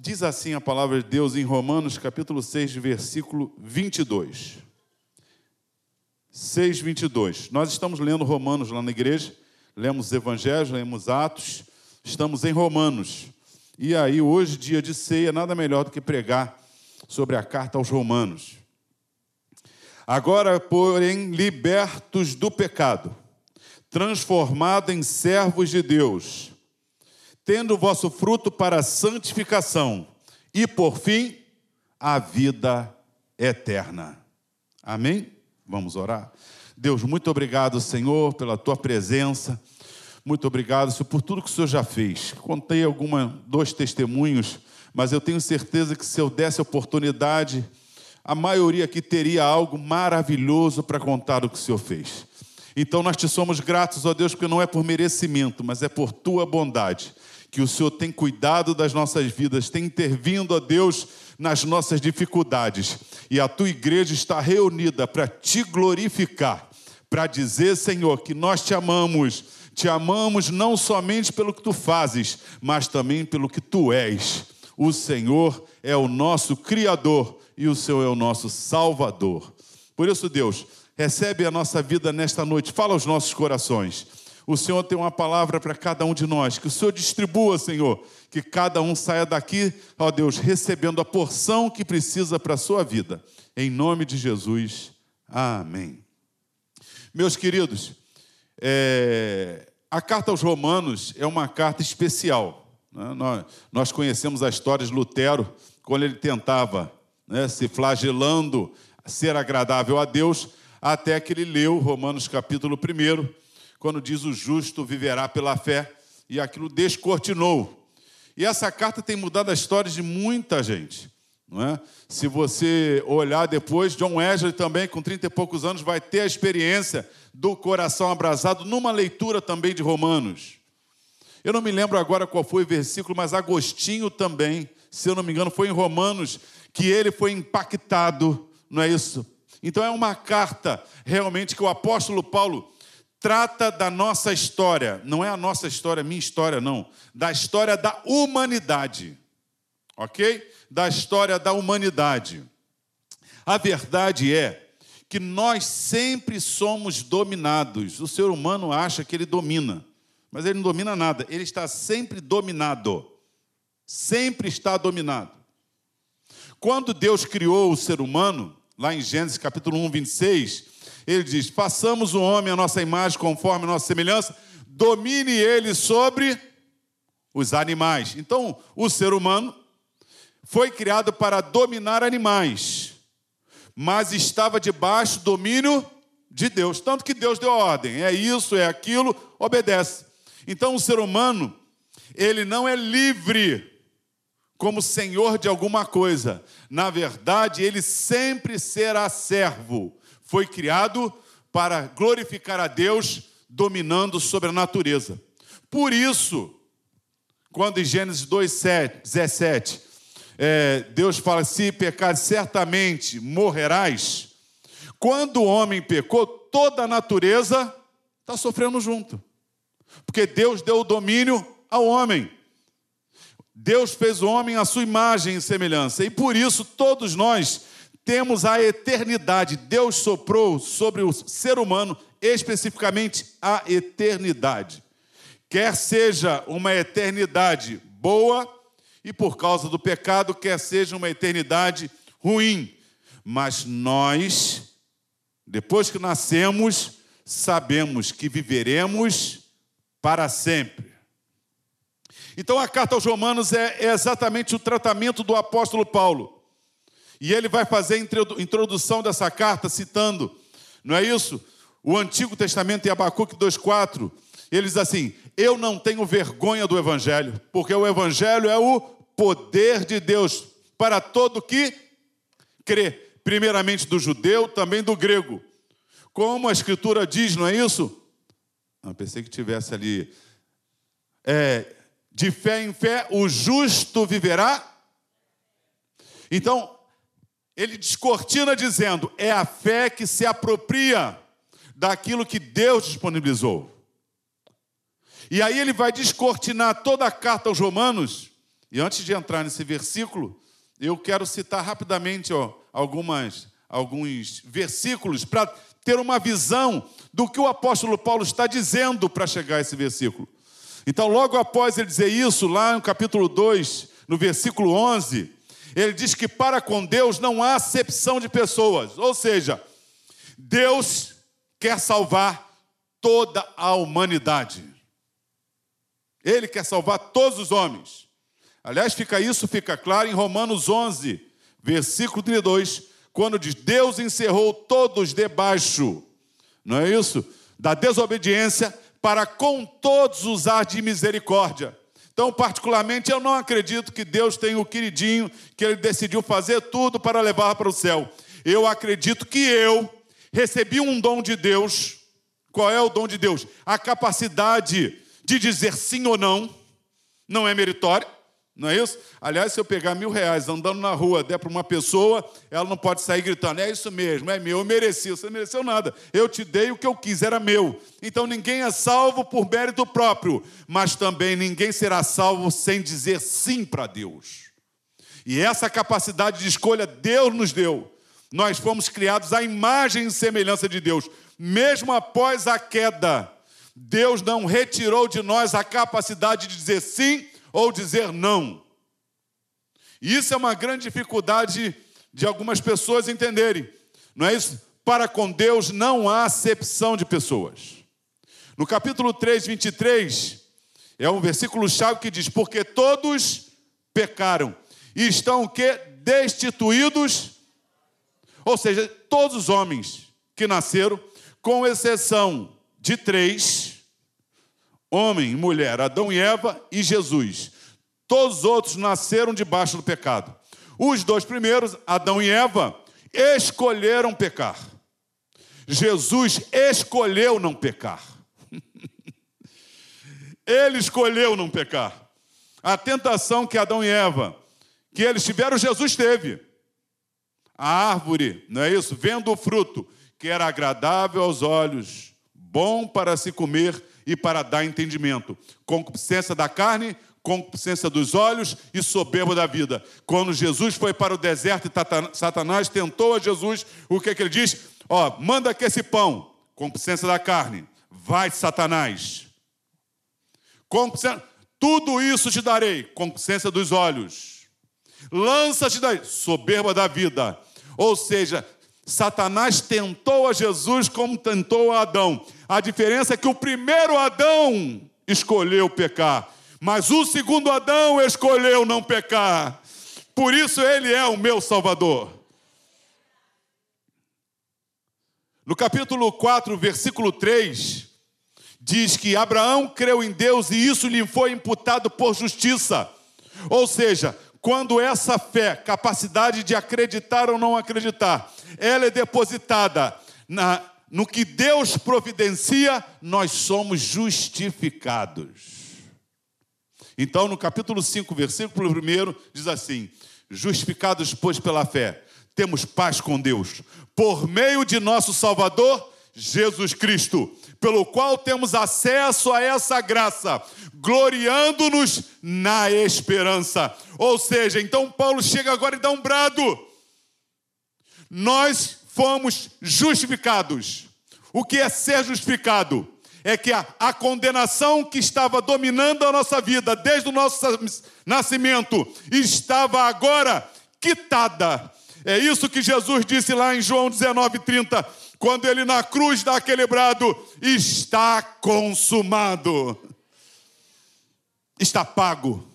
diz assim a palavra de Deus em Romanos, capítulo 6, versículo 22. 6, 22. Nós estamos lendo Romanos lá na igreja, lemos Evangelhos, lemos Atos, estamos em Romanos. E aí, hoje, dia de ceia, nada melhor do que pregar sobre a carta aos Romanos. Agora, porém, libertos do pecado, transformados em servos de Deus, tendo o vosso fruto para a santificação e, por fim, a vida eterna. Amém? Vamos orar? Deus, muito obrigado, Senhor, pela tua presença. Muito obrigado, Senhor, por tudo que o Senhor já fez. Contei alguma, dois testemunhos, mas eu tenho certeza que se eu desse oportunidade, a maioria aqui teria algo maravilhoso para contar do que o Senhor fez. Então nós te somos gratos, ó Deus, porque não é por merecimento, mas é por tua bondade que o Senhor tem cuidado das nossas vidas, tem intervindo, ó Deus, nas nossas dificuldades. E a tua igreja está reunida para te glorificar, para dizer, Senhor, que nós te amamos. Te amamos não somente pelo que tu fazes, mas também pelo que tu és. O Senhor é o nosso Criador e o Senhor é o nosso Salvador. Por isso, Deus, recebe a nossa vida nesta noite, fala aos nossos corações. O Senhor tem uma palavra para cada um de nós, que o Senhor distribua, Senhor, que cada um saia daqui, ó Deus, recebendo a porção que precisa para a sua vida. Em nome de Jesus, amém. Meus queridos, é, a carta aos Romanos é uma carta especial. Né? Nós, conhecemos a história de Lutero, quando ele tentava né, se flagelando, ser agradável a Deus, até que ele leu Romanos capítulo 1, quando diz o justo viverá pela fé, e aquilo descortinou. E essa carta tem mudado a história de muita gente. Não é? Se você olhar depois, John Wesley também, com 30 e poucos anos, vai ter a experiência do coração abrasado numa leitura também de Romanos. Eu não me lembro agora qual foi o versículo, mas Agostinho também, se eu não me engano, foi em Romanos, que ele foi impactado, não é isso? Então é uma carta realmente que o apóstolo Paulo trata da nossa história, não é a nossa história, minha história, não, da história da humanidade, ok? Da história da humanidade. A verdade é que nós sempre somos dominados. O ser humano acha que ele domina, mas ele não domina nada, ele está sempre dominado. Sempre está dominado. Quando Deus criou o ser humano, lá em Gênesis capítulo 1, 26, ele diz: Façamos o homem a nossa imagem, conforme a nossa semelhança, domine ele sobre os animais. Então, o ser humano foi criado para dominar animais, mas estava debaixo do domínio de Deus. Tanto que Deus deu ordem: é isso, é aquilo, obedece. Então, o ser humano, ele não é livre como senhor de alguma coisa. Na verdade, ele sempre será servo. Foi criado para glorificar a Deus, dominando sobre a natureza. Por isso, quando em Gênesis 2, 7, 17, é, Deus fala: se pecar, certamente morrerás. Quando o homem pecou, toda a natureza está sofrendo junto. Porque Deus deu o domínio ao homem. Deus fez o homem à sua imagem e semelhança, e por isso todos nós temos a eternidade. Deus soprou sobre o ser humano especificamente a eternidade. Quer seja uma eternidade boa, e por causa do pecado, quer seja uma eternidade ruim. Mas nós, depois que nascemos, sabemos que viveremos para sempre. Então a carta aos Romanos é, é exatamente o tratamento do apóstolo Paulo. E ele vai fazer a introdução dessa carta citando, não é isso? O Antigo Testamento em Abacuque 2,4. Ele diz assim: Eu não tenho vergonha do Evangelho, porque o Evangelho é o poder de Deus para todo que crê, primeiramente do judeu, também do grego. Como a Escritura diz, não é isso? Não, pensei que tivesse ali. É, de fé em fé, o justo viverá. Então, ele descortina dizendo: é a fé que se apropria daquilo que Deus disponibilizou. E aí ele vai descortinar toda a carta aos Romanos, E antes de entrar nesse versículo, eu quero citar rapidamente ó, algumas, alguns versículos para ter uma visão do que o apóstolo Paulo está dizendo para chegar a esse versículo. Então, logo após ele dizer isso, lá no capítulo 2, no versículo 11, ele diz que para com Deus não há acepção de pessoas, ou seja, Deus quer salvar toda a humanidade. Ele quer salvar todos os homens. Aliás, fica isso fica claro em Romanos 11, versículo 32, quando diz: Deus encerrou todos debaixo, não é isso? Da desobediência para com todos usar de misericórdia. Então, particularmente, eu não acredito que Deus tem o queridinho que ele decidiu fazer tudo para levar para o céu. Eu acredito que eu recebi um dom de Deus. Qual é o dom de Deus? A capacidade de dizer sim ou não. Não é meritório. Não é isso? Aliás, se eu pegar mil reais andando na rua, der para uma pessoa, ela não pode sair gritando: é isso mesmo, é meu, eu mereci. Você não mereceu nada. Eu te dei o que eu quis, era meu. Então ninguém é salvo por mérito próprio, mas também ninguém será salvo sem dizer sim para Deus. E essa capacidade de escolha Deus nos deu. Nós fomos criados à imagem e semelhança de Deus. Mesmo após a queda, Deus não retirou de nós a capacidade de dizer sim ou dizer não. E isso é uma grande dificuldade de algumas pessoas entenderem. Não é isso? Para com Deus não há acepção de pessoas. No capítulo 3, 23, é um versículo chave que diz: Porque todos pecaram e estão o quê? Destituídos. Ou seja, todos os homens que nasceram, com exceção de três, homem mulher, Adão e Eva e Jesus. Todos os outros nasceram debaixo do pecado. Os dois primeiros, Adão e Eva, escolheram pecar. Jesus escolheu não pecar. Ele escolheu não pecar. A tentação que Adão e Eva, que eles tiveram, Jesus teve. A árvore, não é isso? Vendo o fruto, que era agradável aos olhos, bom para se comer e para dar entendimento. Concupiscência da carne, concupiscência dos olhos e soberba da vida. Quando Jesus foi para o deserto e Satanás tentou a Jesus, o que, é que ele diz? Ó, manda que esse pão, concupiscência da carne, vai Satanás. Concupiscência, tudo isso te darei, concupiscência dos olhos. Lança-te daí, soberba da vida. Ou seja, Satanás tentou a Jesus como tentou a Adão. A diferença é que o primeiro Adão escolheu pecar, mas o segundo Adão escolheu não pecar. Por isso ele é o meu Salvador. No capítulo 4, versículo 3, diz que Abraão creu em Deus e isso lhe foi imputado por justiça. Ou seja, quando essa fé, capacidade de acreditar ou não acreditar, ela é depositada na, no que Deus providencia, nós somos justificados. Então, no capítulo 5, versículo 1, diz assim: Justificados, pois, pela fé, temos paz com Deus, por meio de nosso Salvador, Jesus Cristo, pelo qual temos acesso a essa graça, gloriando-nos na esperança. Ou seja, então Paulo chega agora e dá um brado. Nós fomos justificados. O que é ser justificado? É que a, a, condenação que estava dominando a nossa vida desde o nosso nascimento estava agora quitada. É isso que Jesus disse lá em João 19:30, quando ele na cruz dá aquele brado: está consumado está pago.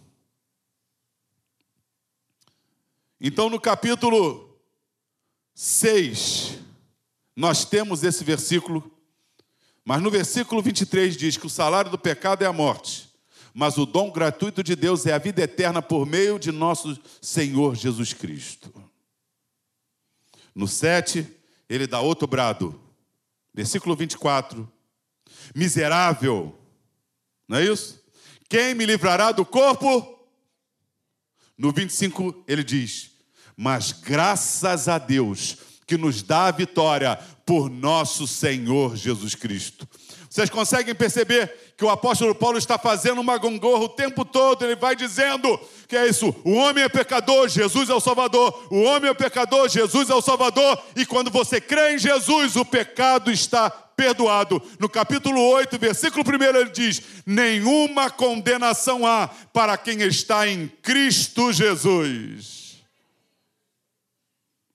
Então, no capítulo 6, nós temos esse versículo, mas no versículo 23 diz que o salário do pecado é a morte, mas o dom gratuito de Deus é a vida eterna por meio de nosso Senhor Jesus Cristo. No 7, ele dá outro brado, versículo 24: Miserável, não é isso? Quem me livrará do corpo? No 25 ele diz: Mas graças a Deus que nos dá a vitória por nosso Senhor Jesus Cristo. Vocês conseguem perceber que o apóstolo Paulo está fazendo uma gongorra o tempo todo, ele vai dizendo que é isso: o homem é pecador, Jesus é o Salvador, o homem é pecador, Jesus é o Salvador, e quando você crê em Jesus, o pecado está perdoado. No capítulo 8, versículo 1, ele diz: Nenhuma condenação há para quem está em Cristo Jesus.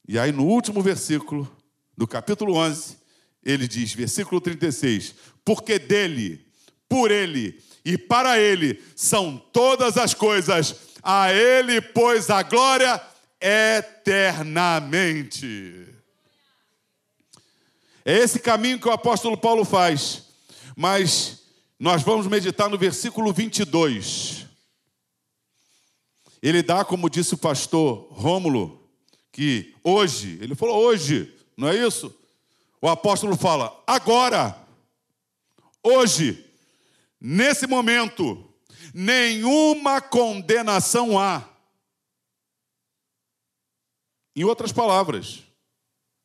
E aí, no último versículo do capítulo 11, ele diz, versículo 36, porque dele, por ele e para ele são todas as coisas, a ele, pois, a glória eternamente. É esse caminho que o apóstolo Paulo faz, mas nós vamos meditar no versículo 22. Ele dá, como disse o pastor Rômulo, que hoje, ele falou hoje, não é isso? O apóstolo fala: agora, hoje, nesse momento, nenhuma condenação há. Em outras palavras,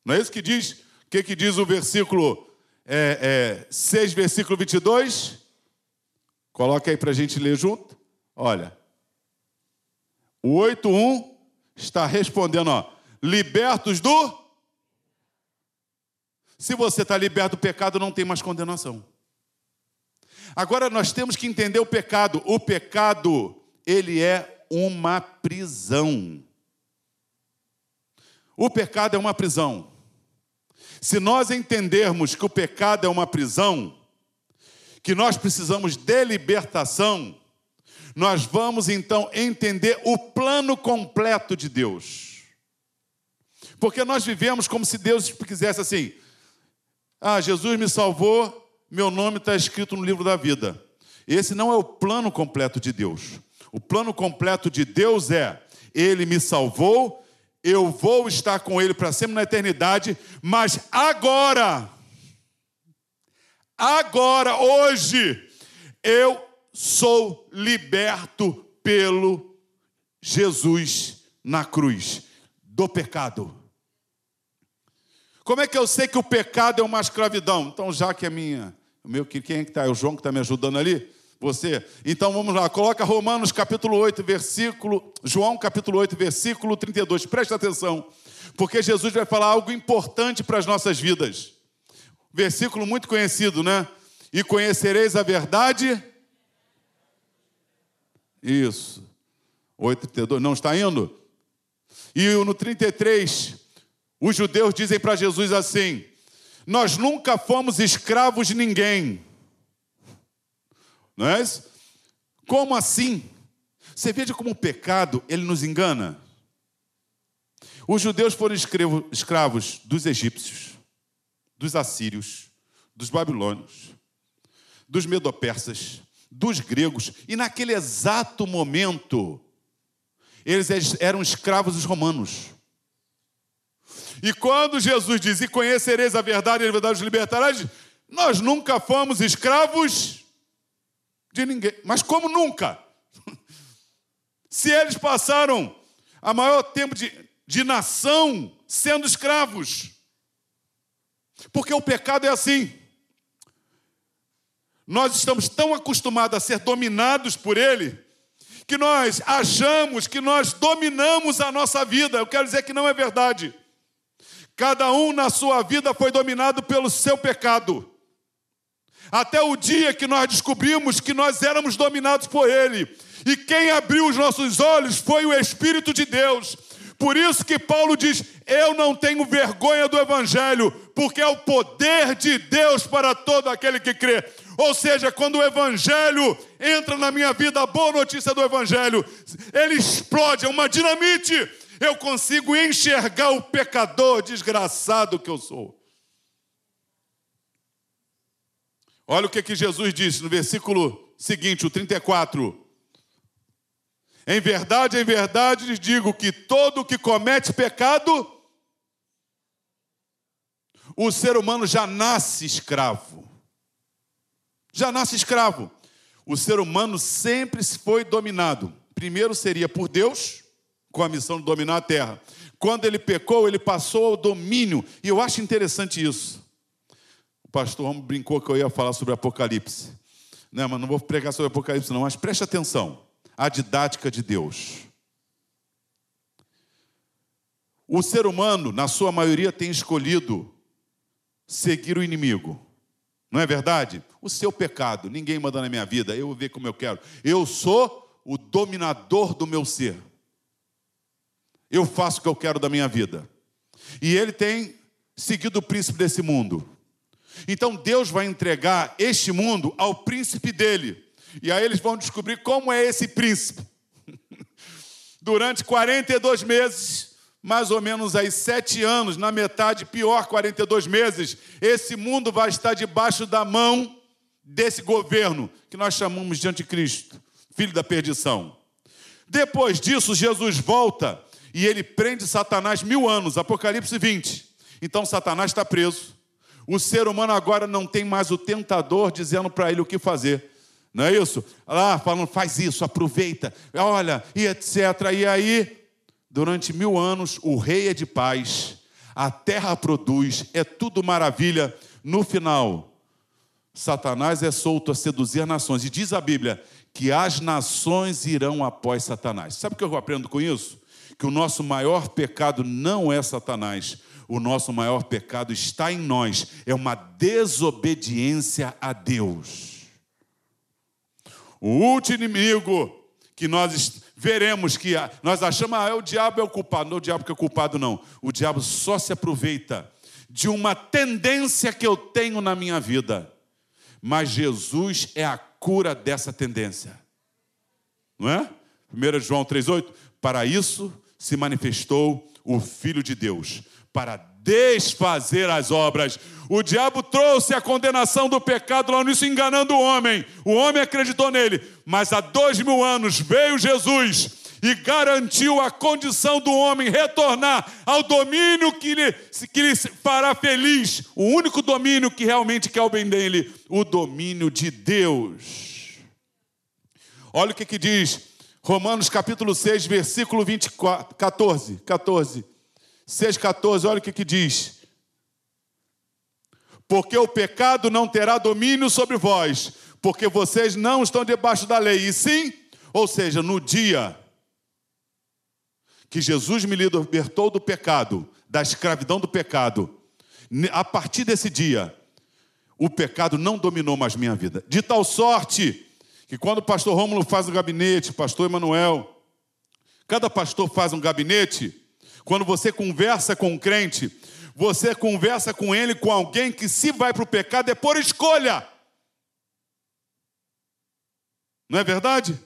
não é isso que diz? O que, que diz o versículo é, é, 6, versículo 22? Coloca aí para a gente ler junto. Olha, o 8.1 está respondendo, ó, libertos do se você está liberto do pecado, não tem mais condenação. Agora nós temos que entender o pecado. O pecado, ele é uma prisão. O pecado é uma prisão. Se nós entendermos que o pecado é uma prisão, que nós precisamos de libertação, nós vamos então entender o plano completo de Deus. Porque nós vivemos como se Deus quisesse assim: ah, Jesus me salvou, meu nome está escrito no livro da vida. Esse não é o plano completo de Deus. O plano completo de Deus é: Ele me salvou, eu vou estar com Ele para sempre na eternidade, mas agora, agora, hoje, eu sou liberto pelo Jesus na cruz do pecado. Como é que eu sei que o pecado é uma escravidão? Então, já que é minha, meu, quem é que está? É o João que está me ajudando ali? Você. Então vamos lá, coloca Romanos capítulo 8, versículo, João capítulo 8, versículo 32. Presta atenção, porque Jesus vai falar algo importante para as nossas vidas. Versículo muito conhecido, né? E conhecereis a verdade. Isso. 8, 32. Não está indo? E no 33, os judeus dizem para Jesus assim: Nós nunca fomos escravos de ninguém. Não é isso? Como assim? Você veja como o pecado ele nos engana. Os judeus foram escravos dos egípcios, dos assírios, dos babilônios, dos medopersas, dos gregos, e naquele exato momento, eles eram escravos dos romanos. E quando Jesus diz: E conhecereis a verdade, e a verdade os libertará, nós nunca fomos escravos de ninguém. Mas como nunca? Se eles passaram a maior tempo de, de nação sendo escravos. Porque o pecado é assim. Nós estamos tão acostumados a ser dominados por ele que nós achamos que nós dominamos a nossa vida. Eu quero dizer que não é verdade. Cada um na sua vida foi dominado pelo seu pecado. Até o dia que nós descobrimos que nós éramos dominados por Ele. E quem abriu os nossos olhos foi o Espírito de Deus. Por isso que Paulo diz: Eu não tenho vergonha do Evangelho, porque é o poder de Deus para todo aquele que crê. Ou seja, quando o Evangelho entra na minha vida, a boa notícia do Evangelho, ele explode, é uma dinamite eu consigo enxergar o pecador desgraçado que eu sou. Olha o que, que Jesus disse no versículo seguinte, o 34. Em verdade, em verdade lhes digo que todo que comete pecado, o ser humano já nasce escravo. Já nasce escravo. O ser humano sempre foi dominado. Primeiro seria por Deus, com a missão de dominar a terra. Quando ele pecou, ele passou ao domínio. E eu acho interessante isso. pastor brincou que eu ia falar sobre Apocalipse. Não, mas não vou pregar sobre Apocalipse, não, mas preste atenção. A didática de Deus. O ser humano, na sua maioria, tem escolhido seguir o inimigo. Não é verdade? O seu pecado, ninguém manda na minha vida, eu vou ver como eu quero. Eu sou o dominador do meu ser. Eu faço o que eu quero da minha vida. E ele tem seguido o príncipe desse mundo. Então Deus vai entregar este mundo ao príncipe dele. E aí eles vão descobrir como é esse príncipe. Durante 42 meses, mais ou menos aí sete anos, na metade, pior, 42 meses, esse mundo vai estar debaixo da mão desse governo que nós chamamos de anticristo, filho da perdição. Depois disso, Jesus volta e ele prende Satanás mil anos, Apocalipse 20. Então Satanás está preso. O ser humano agora não tem mais o tentador dizendo para ele o que fazer. Não é isso? Lá falando, faz isso, aproveita, olha, e etc. E aí, durante mil anos, o rei é de paz, a terra produz, é tudo maravilha. No final, Satanás é solto a seduzir nações. E diz a Bíblia que as nações irão após Satanás. Sabe o que eu aprendo com isso? Que o nosso maior pecado não é Satanás o nosso maior pecado está em nós, é uma desobediência a Deus. O último inimigo que nós veremos que nós achamos, ah, é o diabo é o culpado. Não é o diabo que é culpado, não. O diabo só se aproveita de uma tendência que eu tenho na minha vida. Mas Jesus é a cura dessa tendência. Não é? 1 João 3,8: Para isso se manifestou o Filho de Deus, para desfazer as obras. O diabo trouxe a condenação do pecado lá nisso, enganando o homem. O homem acreditou nele, mas há dois mil anos veio Jesus e garantiu a condição do homem retornar ao domínio que lhe, que lhe fará feliz, o único domínio que realmente quer o bem dele, o domínio de Deus. Olha o que, que diz Romanos capítulo 6, versículo 24, 14, 14. 6,14, olha o que, que diz. Porque o pecado não terá domínio sobre vós, porque vocês não estão debaixo da lei, e sim, ou seja, no dia que Jesus me libertou do pecado, da escravidão do pecado, a partir desse dia, o pecado não dominou mais minha vida. De tal sorte que quando o pastor Rômulo faz um gabinete, pastor Emanuel, cada pastor faz um gabinete, quando você conversa com um crente, você conversa com ele, com alguém que, se vai para o pecado, é por escolha. Não é verdade?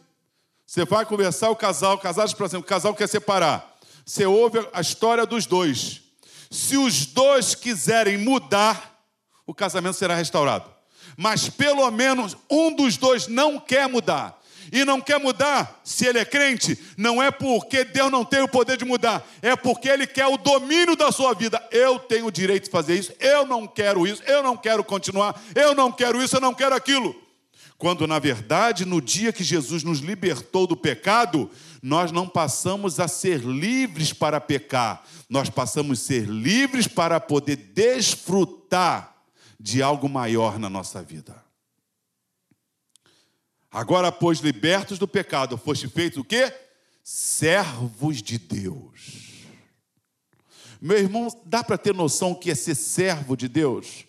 Você vai conversar o casal, casados, por exemplo, o casal quer separar. Você ouve a história dos dois. Se os dois quiserem mudar, o casamento será restaurado. Mas pelo menos um dos dois não quer mudar e não quer mudar, se ele é crente, não é porque Deus não tem o poder de mudar, é porque ele quer o domínio da sua vida. Eu tenho o direito de fazer isso, eu não quero isso, eu não quero continuar, eu não quero isso, eu não quero aquilo. Quando na verdade, no dia que Jesus nos libertou do pecado, nós não passamos a ser livres para pecar, nós passamos a ser livres para poder desfrutar de algo maior na nossa vida. Agora, pois, libertos do pecado, foste feitos o quê? Servos de Deus. Meu irmão, dá para ter noção o que é ser servo de Deus?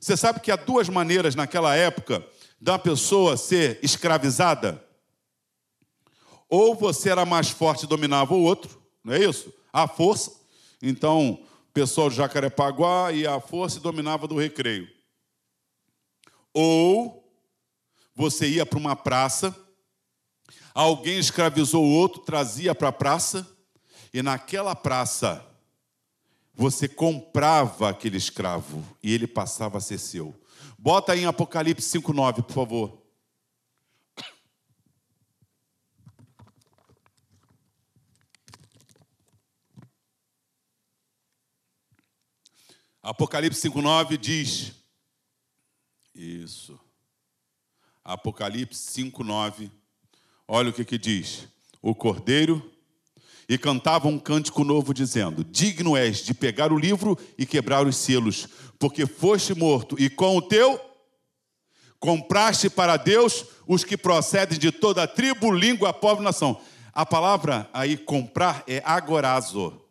Você sabe que há duas maneiras naquela época da pessoa ser escravizada. Ou você era mais forte e dominava o outro, não é isso? A força. Então, pessoal de Jacarepaguá ia à força e dominava do recreio. Ou você ia para uma praça, alguém escravizou o outro, trazia para a praça, e naquela praça você comprava aquele escravo e ele passava a ser seu. Bota aí em Apocalipse 5,9, por favor. Apocalipse 5,9 diz: Isso. Apocalipse 5:9. Olha o que que diz: O cordeiro e cantavam um cântico novo, dizendo: Digno és de pegar o livro e quebrar os selos, porque foste morto, e com o teu compraste para Deus os que procedem de toda a tribo, língua, povo, nação. A palavra aí comprar é agorazo,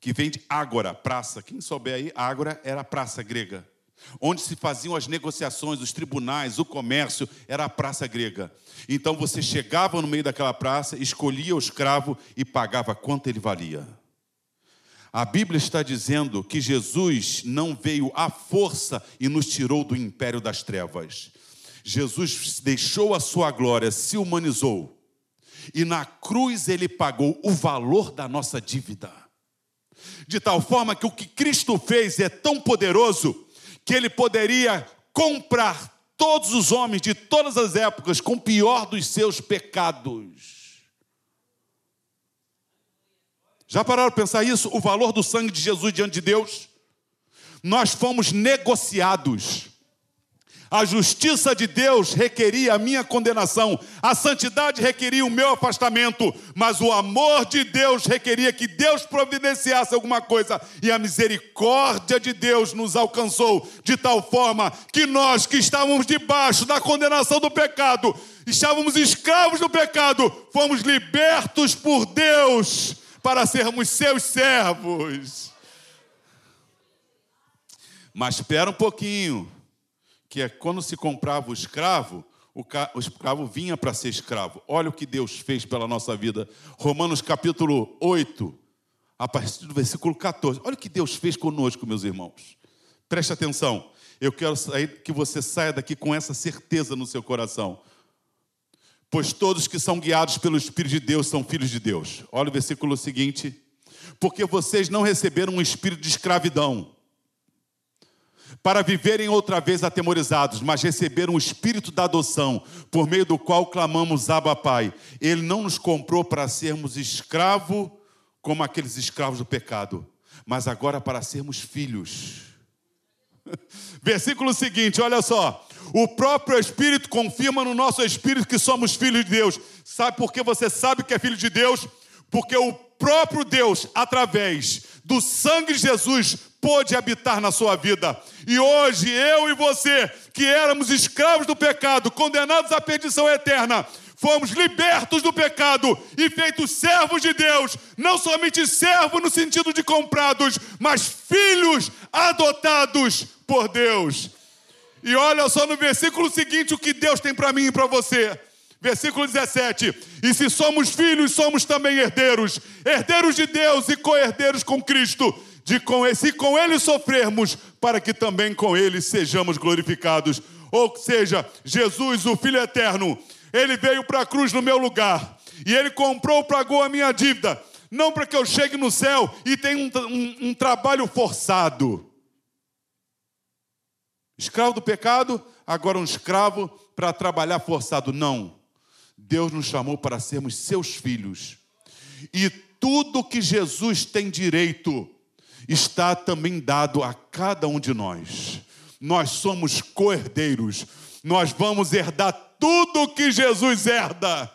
que vem de agora, praça. Quem souber aí, agora era a praça grega onde se faziam as negociações, os tribunais, o comércio, era a praça grega. Então você chegava no meio daquela praça, escolhia o escravo e pagava quanto ele valia. A Bíblia está dizendo que Jesus não veio à força e nos tirou do império das trevas. Jesus deixou a sua glória, se humanizou. E na cruz ele pagou o valor da nossa dívida. De tal forma que o que Cristo fez é tão poderoso que ele poderia comprar todos os homens de todas as épocas com o pior dos seus pecados. Já pararam para pensar isso? O valor do sangue de Jesus diante de Deus? Nós fomos negociados. A justiça de Deus requeria a minha condenação, a santidade requeria o meu afastamento, mas o amor de Deus requeria que Deus providenciasse alguma coisa, e a misericórdia de Deus nos alcançou de tal forma que nós que estávamos debaixo da condenação do pecado, estávamos escravos do pecado, fomos libertos por Deus para sermos seus servos. Mas espera um pouquinho que é quando se comprava o escravo, o, o escravo vinha para ser escravo. Olha o que Deus fez pela nossa vida. Romanos capítulo 8, a partir do versículo 14. Olha o que Deus fez conosco, meus irmãos. Preste atenção. Eu quero que você saia daqui com essa certeza no seu coração. Pois todos que são guiados pelo Espírito de Deus são filhos de Deus. Olha o versículo seguinte. Porque vocês não receberam um espírito de escravidão para viverem outra vez atemorizados, mas receberam o espírito da adoção, por meio do qual clamamos Abba Pai. Ele não nos comprou para sermos escravo como aqueles escravos do pecado, mas agora para sermos filhos. Versículo seguinte, olha só. O próprio Espírito confirma no nosso espírito que somos filhos de Deus. Sabe por que você sabe que é filho de Deus? Porque o próprio Deus, através do sangue de Jesus, pôde habitar na sua vida. E hoje, eu e você, que éramos escravos do pecado, condenados à perdição eterna, fomos libertos do pecado e feitos servos de Deus, não somente servos no sentido de comprados, mas filhos adotados por Deus. E olha só no versículo seguinte o que Deus tem para mim e para você. Versículo 17: E se somos filhos, somos também herdeiros, herdeiros de Deus e co-herdeiros com Cristo de com esse com ele sofrermos, para que também com ele sejamos glorificados. Ou seja, Jesus, o Filho eterno, ele veio para a cruz no meu lugar e ele comprou, pagou a minha dívida, não para que eu chegue no céu e tenha um, um, um trabalho forçado. Escravo do pecado, agora um escravo para trabalhar forçado. Não. Deus nos chamou para sermos seus filhos. E tudo que Jesus tem direito, está também dado a cada um de nós. Nós somos co-herdeiros, nós vamos herdar tudo que Jesus herda.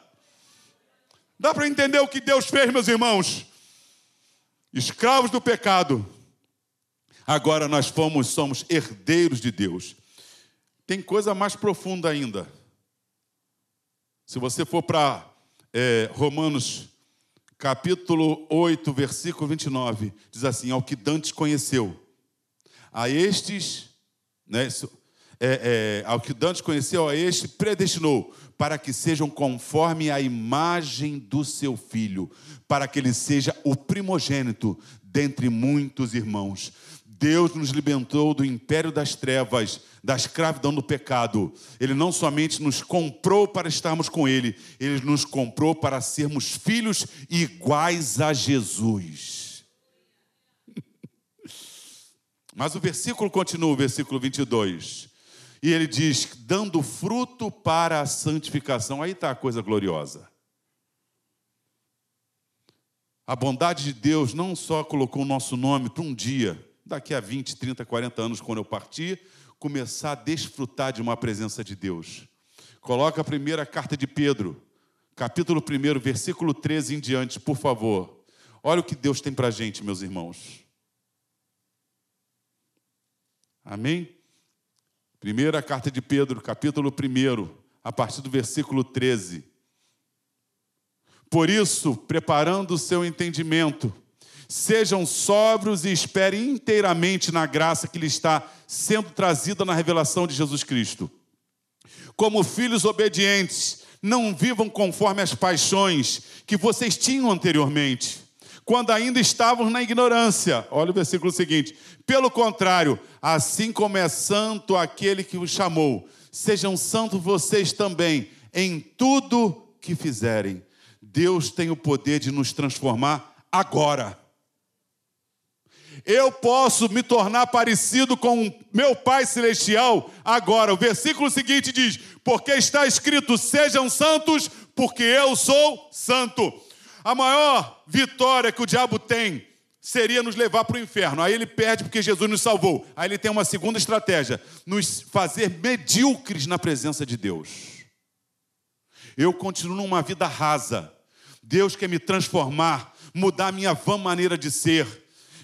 Dá para entender o que Deus fez, meus irmãos? Escravos do pecado, agora nós fomos, somos herdeiros de Deus. Tem coisa mais profunda ainda. Se você for para é, Romanos capítulo 8, versículo 29, diz assim: Ao que Dantes conheceu, a estes, né, é, é, ao que Dantes conheceu, a este predestinou, para que sejam conforme a imagem do seu filho, para que ele seja o primogênito dentre muitos irmãos. Deus nos libertou do império das trevas, da escravidão do pecado. Ele não somente nos comprou para estarmos com Ele, Ele nos comprou para sermos filhos iguais a Jesus. Mas o versículo continua, o versículo 22. E ele diz: dando fruto para a santificação. Aí está a coisa gloriosa. A bondade de Deus não só colocou o nosso nome para um dia, daqui a 20, 30, 40 anos, quando eu partir, começar a desfrutar de uma presença de Deus. Coloca a primeira carta de Pedro, capítulo 1, versículo 13 em diante, por favor. Olha o que Deus tem para a gente, meus irmãos. Amém? Primeira carta de Pedro, capítulo 1, a partir do versículo 13. Por isso, preparando o seu entendimento, sejam sóbrios e esperem inteiramente na graça que lhe está sendo trazida na revelação de Jesus Cristo. Como filhos obedientes, não vivam conforme as paixões que vocês tinham anteriormente, quando ainda estavam na ignorância. Olha o versículo seguinte: pelo contrário, assim como é santo aquele que os chamou, sejam santos vocês também em tudo que fizerem. Deus tem o poder de nos transformar agora. Eu posso me tornar parecido com meu Pai Celestial agora. O versículo seguinte diz: Porque está escrito: Sejam santos, porque eu sou santo. A maior vitória que o diabo tem seria nos levar para o inferno. Aí ele perde porque Jesus nos salvou. Aí ele tem uma segunda estratégia: nos fazer medíocres na presença de Deus. Eu continuo numa vida rasa. Deus quer me transformar, mudar minha vã maneira de ser,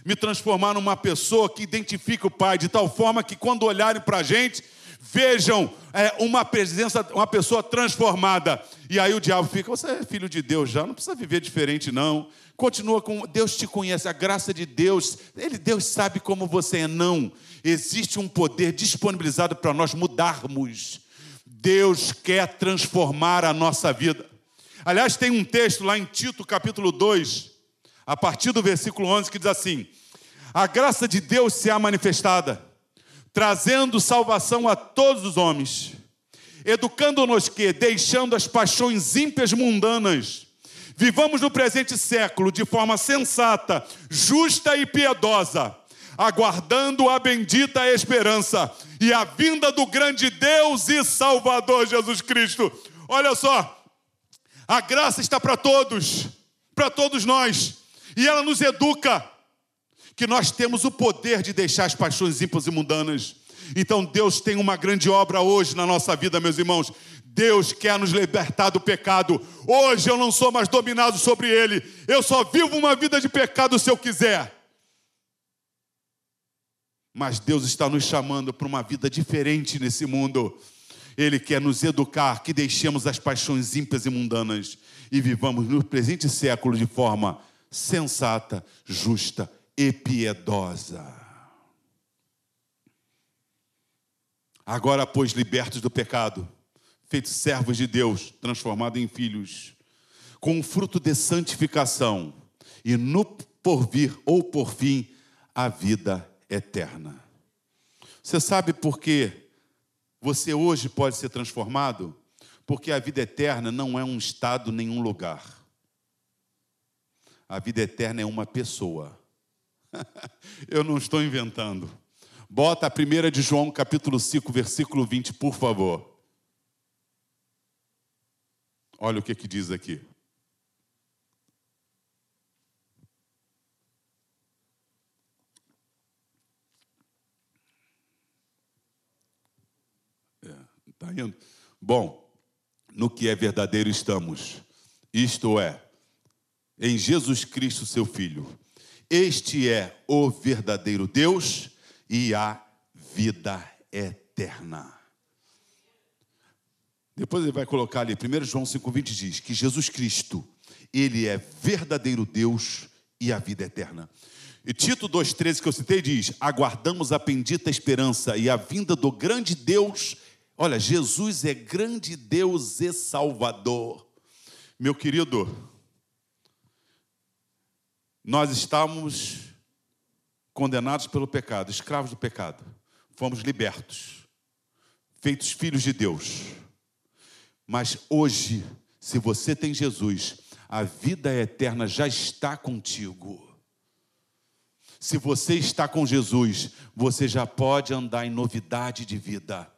me transformar numa pessoa que identifica o Pai, de tal forma que quando olharem para a gente, vejam é, uma presença, uma pessoa transformada. E aí o diabo fica: você é filho de Deus já, não precisa viver diferente, não. Continua com Deus te conhece, a graça de Deus, ele Deus sabe como você é não. Existe um poder disponibilizado para nós mudarmos. Deus quer transformar a nossa vida. Aliás, tem um texto lá em Tito, capítulo 2, a partir do versículo 11, que diz assim: A graça de Deus se há manifestada, trazendo salvação a todos os homens, educando-nos que, deixando as paixões ímpias mundanas, Vivamos no presente século de forma sensata, justa e piedosa, aguardando a bendita esperança e a vinda do grande Deus e Salvador Jesus Cristo. Olha só, a graça está para todos, para todos nós, e ela nos educa que nós temos o poder de deixar as paixões ímpias e mundanas. Então Deus tem uma grande obra hoje na nossa vida, meus irmãos. Deus quer nos libertar do pecado. Hoje eu não sou mais dominado sobre ele. Eu só vivo uma vida de pecado se eu quiser. Mas Deus está nos chamando para uma vida diferente nesse mundo. Ele quer nos educar, que deixemos as paixões ímpias e mundanas e vivamos no presente século de forma sensata, justa e piedosa. Agora, pois, libertos do pecado, feitos servos de Deus, transformados em filhos, com o fruto de santificação e no porvir ou por fim a vida eterna. Você sabe por que você hoje pode ser transformado? Porque a vida eterna não é um estado nem um lugar. A vida eterna é uma pessoa. Eu não estou inventando. Bota a primeira de João, capítulo 5, versículo 20, por favor. Olha o que, que diz aqui. Está é, indo? Bom, no que é verdadeiro estamos, isto é, em Jesus Cristo, seu Filho. Este é o verdadeiro Deus e a vida eterna. Depois ele vai colocar ali, 1 João 5,20 diz que Jesus Cristo, ele é verdadeiro Deus e a vida eterna. E Tito 2,13 que eu citei diz: aguardamos a bendita esperança e a vinda do grande Deus. Olha, Jesus é grande Deus e Salvador. Meu querido, nós estamos condenados pelo pecado, escravos do pecado. Fomos libertos, feitos filhos de Deus mas hoje, se você tem Jesus, a vida eterna já está contigo. Se você está com Jesus, você já pode andar em novidade de vida.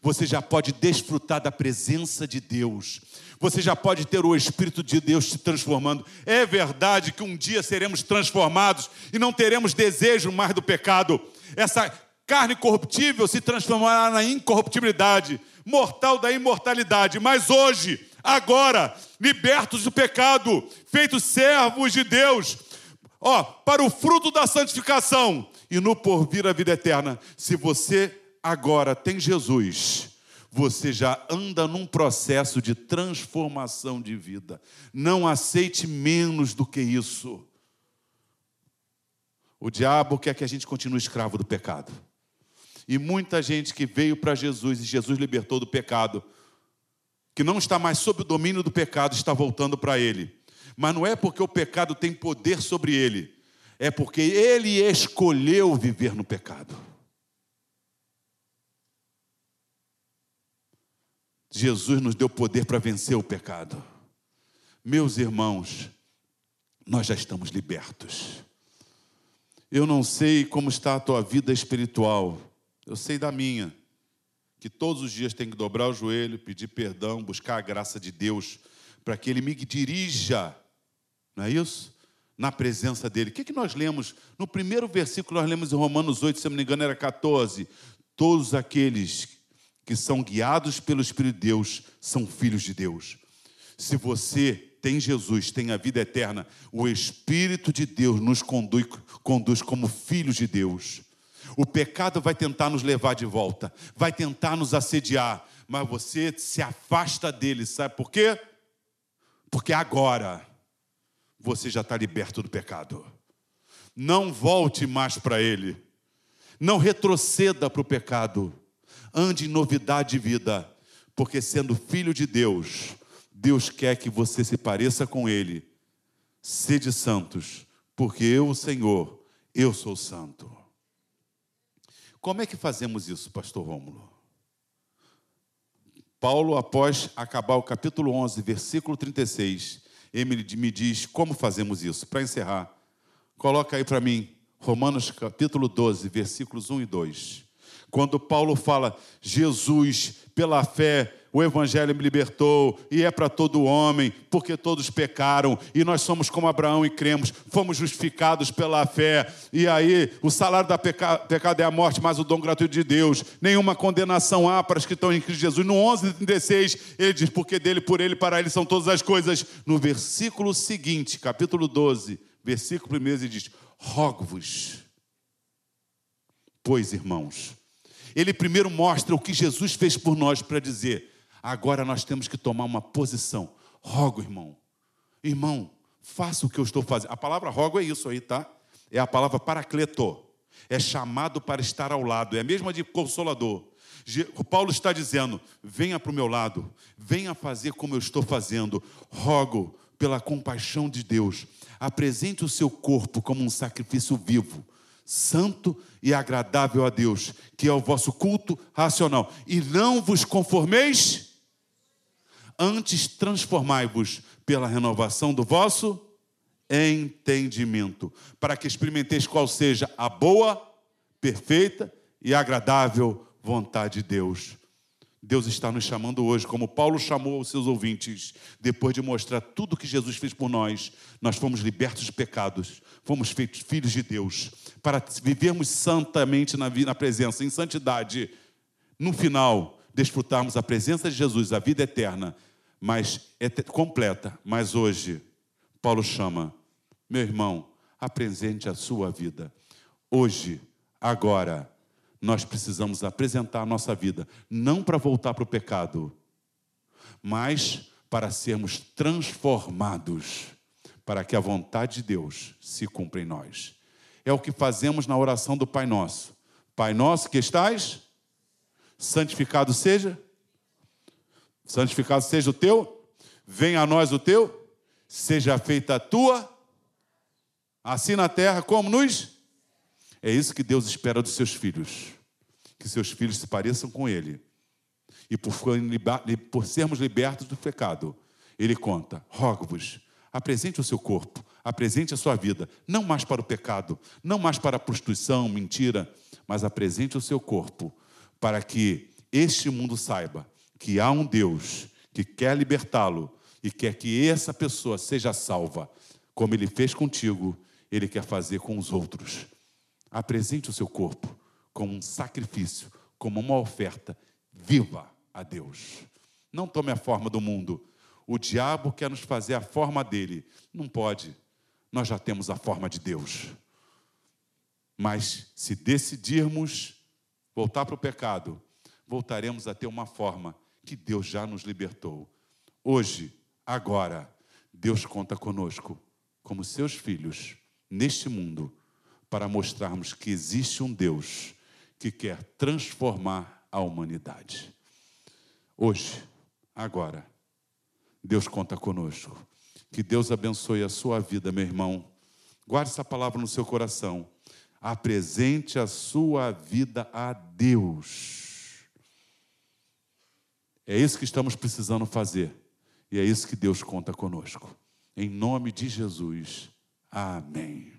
Você já pode desfrutar da presença de Deus. Você já pode ter o Espírito de Deus te transformando. É verdade que um dia seremos transformados e não teremos desejo mais do pecado. Essa carne corruptível se transformará na incorruptibilidade mortal da imortalidade. Mas hoje, agora, libertos do pecado, feitos servos de Deus, ó, para o fruto da santificação e no porvir a vida eterna. Se você agora tem Jesus, você já anda num processo de transformação de vida. Não aceite menos do que isso. O diabo quer que a gente continue escravo do pecado. E muita gente que veio para Jesus e Jesus libertou do pecado, que não está mais sob o domínio do pecado, está voltando para ele. Mas não é porque o pecado tem poder sobre ele, é porque ele escolheu viver no pecado. Jesus nos deu poder para vencer o pecado. Meus irmãos, nós já estamos libertos. Eu não sei como está a tua vida espiritual, eu sei da minha, que todos os dias tem que dobrar o joelho, pedir perdão, buscar a graça de Deus, para que Ele me dirija, não é isso? Na presença dEle. O que, é que nós lemos? No primeiro versículo, nós lemos em Romanos 8, se não me engano, era 14. Todos aqueles que são guiados pelo Espírito de Deus são filhos de Deus. Se você tem Jesus, tem a vida eterna, o Espírito de Deus nos conduz, conduz como filhos de Deus. O pecado vai tentar nos levar de volta, vai tentar nos assediar, mas você se afasta dele, sabe por quê? Porque agora você já está liberto do pecado. Não volte mais para ele, não retroceda para o pecado, ande em novidade de vida, porque sendo filho de Deus, Deus quer que você se pareça com Ele. Sede santos, porque eu, o Senhor, eu sou santo. Como é que fazemos isso, pastor Rômulo? Paulo, após acabar o capítulo 11, versículo 36, ele me diz como fazemos isso. Para encerrar, coloca aí para mim, Romanos capítulo 12, versículos 1 e 2. Quando Paulo fala, Jesus, pela fé, o Evangelho me libertou e é para todo homem, porque todos pecaram e nós somos como Abraão e cremos, fomos justificados pela fé. E aí, o salário da peca, pecado é a morte, mas o dom gratuito de Deus. Nenhuma condenação há para os que estão em Cristo Jesus. No 11, 36, ele diz: Porque dele, por ele, para ele são todas as coisas. No versículo seguinte, capítulo 12, versículo 1, ele diz: Rogo-vos, pois irmãos. Ele primeiro mostra o que Jesus fez por nós para dizer: Agora nós temos que tomar uma posição. Rogo, irmão. Irmão, faça o que eu estou fazendo. A palavra rogo é isso aí, tá? É a palavra paracleto. É chamado para estar ao lado. É a mesma de consolador. Paulo está dizendo: venha para o meu lado, venha fazer como eu estou fazendo. Rogo pela compaixão de Deus, apresente o seu corpo como um sacrifício vivo, santo e agradável a Deus, que é o vosso culto racional. E não vos conformeis Antes transformai-vos pela renovação do vosso entendimento, para que experimenteis qual seja a boa, perfeita e agradável vontade de Deus. Deus está nos chamando hoje, como Paulo chamou os seus ouvintes, depois de mostrar tudo que Jesus fez por nós, nós fomos libertos de pecados, fomos feitos filhos de Deus, para vivermos santamente na, na presença, em santidade. No final, desfrutarmos a presença de Jesus, a vida eterna, mas é completa. Mas hoje, Paulo chama, meu irmão, apresente a sua vida. Hoje, agora, nós precisamos apresentar a nossa vida, não para voltar para o pecado, mas para sermos transformados, para que a vontade de Deus se cumpra em nós. É o que fazemos na oração do Pai Nosso. Pai nosso que estás, santificado seja santificado seja o teu, venha a nós o teu, seja feita a tua, assim na terra como nos. É isso que Deus espera dos seus filhos, que seus filhos se pareçam com Ele. E por, por sermos libertos do pecado, Ele conta: rogo-vos, apresente o seu corpo, apresente a sua vida, não mais para o pecado, não mais para a prostituição, mentira, mas apresente o seu corpo, para que este mundo saiba que há um Deus que quer libertá-lo e quer que essa pessoa seja salva, como ele fez contigo, ele quer fazer com os outros. Apresente o seu corpo como um sacrifício, como uma oferta viva a Deus. Não tome a forma do mundo. o diabo quer nos fazer a forma dele. Não pode. Nós já temos a forma de Deus. Mas se decidirmos voltar para o pecado, voltaremos a ter uma forma que Deus já nos libertou. Hoje, agora, Deus conta conosco, como seus filhos, neste mundo, para mostrarmos que existe um Deus que quer transformar a humanidade. Hoje, agora, Deus conta conosco. Que Deus abençoe a sua vida, meu irmão. Guarde essa palavra no seu coração. Apresente a sua vida a Deus. É isso que estamos precisando fazer. E é isso que Deus conta conosco. Em nome de Jesus. Amém.